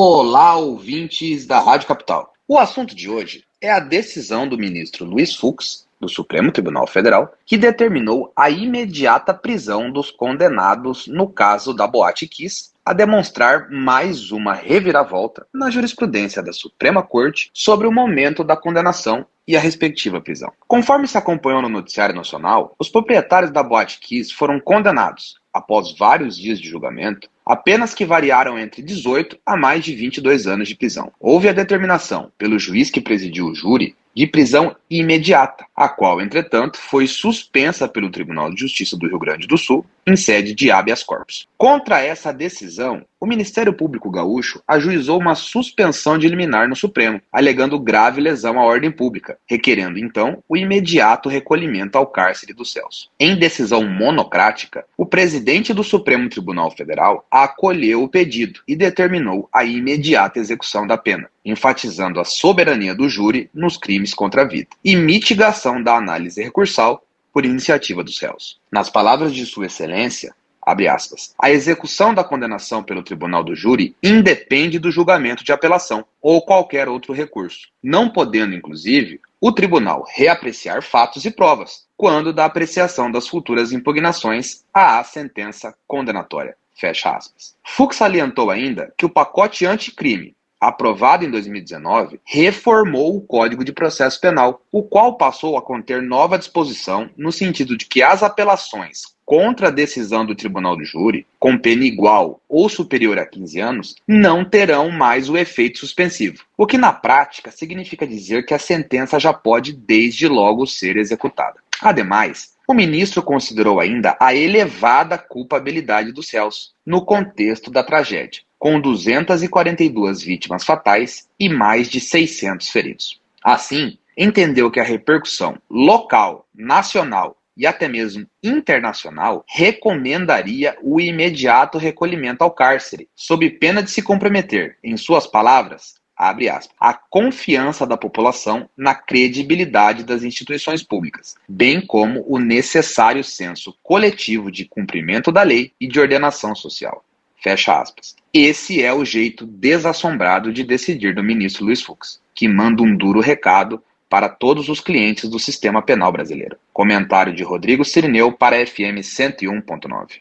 Olá, ouvintes da Rádio Capital. O assunto de hoje é a decisão do ministro Luiz Fux, do Supremo Tribunal Federal, que determinou a imediata prisão dos condenados no caso da Boate Kiss, a demonstrar mais uma reviravolta na jurisprudência da Suprema Corte sobre o momento da condenação e a respectiva prisão. Conforme se acompanhou no noticiário nacional, os proprietários da Boate Kiss foram condenados, após vários dias de julgamento, apenas que variaram entre 18 a mais de 22 anos de prisão. Houve a determinação, pelo juiz que presidiu o júri, de prisão imediata, a qual, entretanto, foi suspensa pelo Tribunal de Justiça do Rio Grande do Sul em sede de habeas corpus. Contra essa decisão, o Ministério Público Gaúcho ajuizou uma suspensão de liminar no Supremo, alegando grave lesão à ordem pública, requerendo então o imediato recolhimento ao cárcere do Celso. Em decisão monocrática, o presidente do Supremo Tribunal Federal acolheu o pedido e determinou a imediata execução da pena, enfatizando a soberania do júri nos crimes contra a vida e mitigação da análise recursal por iniciativa dos réus. Nas palavras de Sua Excelência, aspas, a execução da condenação pelo tribunal do júri independe do julgamento de apelação ou qualquer outro recurso, não podendo, inclusive, o tribunal reapreciar fatos e provas, quando da apreciação das futuras impugnações à sentença condenatória. Fecha aspas. Fux salientou ainda que o pacote anticrime aprovado em 2019, reformou o Código de Processo Penal, o qual passou a conter nova disposição no sentido de que as apelações contra a decisão do tribunal do júri, com pena igual ou superior a 15 anos, não terão mais o efeito suspensivo. O que na prática significa dizer que a sentença já pode desde logo ser executada. Ademais, o ministro considerou ainda a elevada culpabilidade dos réus no contexto da tragédia com 242 vítimas fatais e mais de 600 feridos. Assim, entendeu que a repercussão local, nacional e até mesmo internacional recomendaria o imediato recolhimento ao cárcere, sob pena de se comprometer, em suas palavras, abre aspas, a confiança da população na credibilidade das instituições públicas, bem como o necessário senso coletivo de cumprimento da lei e de ordenação social. Fecha aspas. Esse é o jeito desassombrado de decidir do ministro Luiz Fux, que manda um duro recado para todos os clientes do sistema penal brasileiro. Comentário de Rodrigo Sirineu para FM 101.9.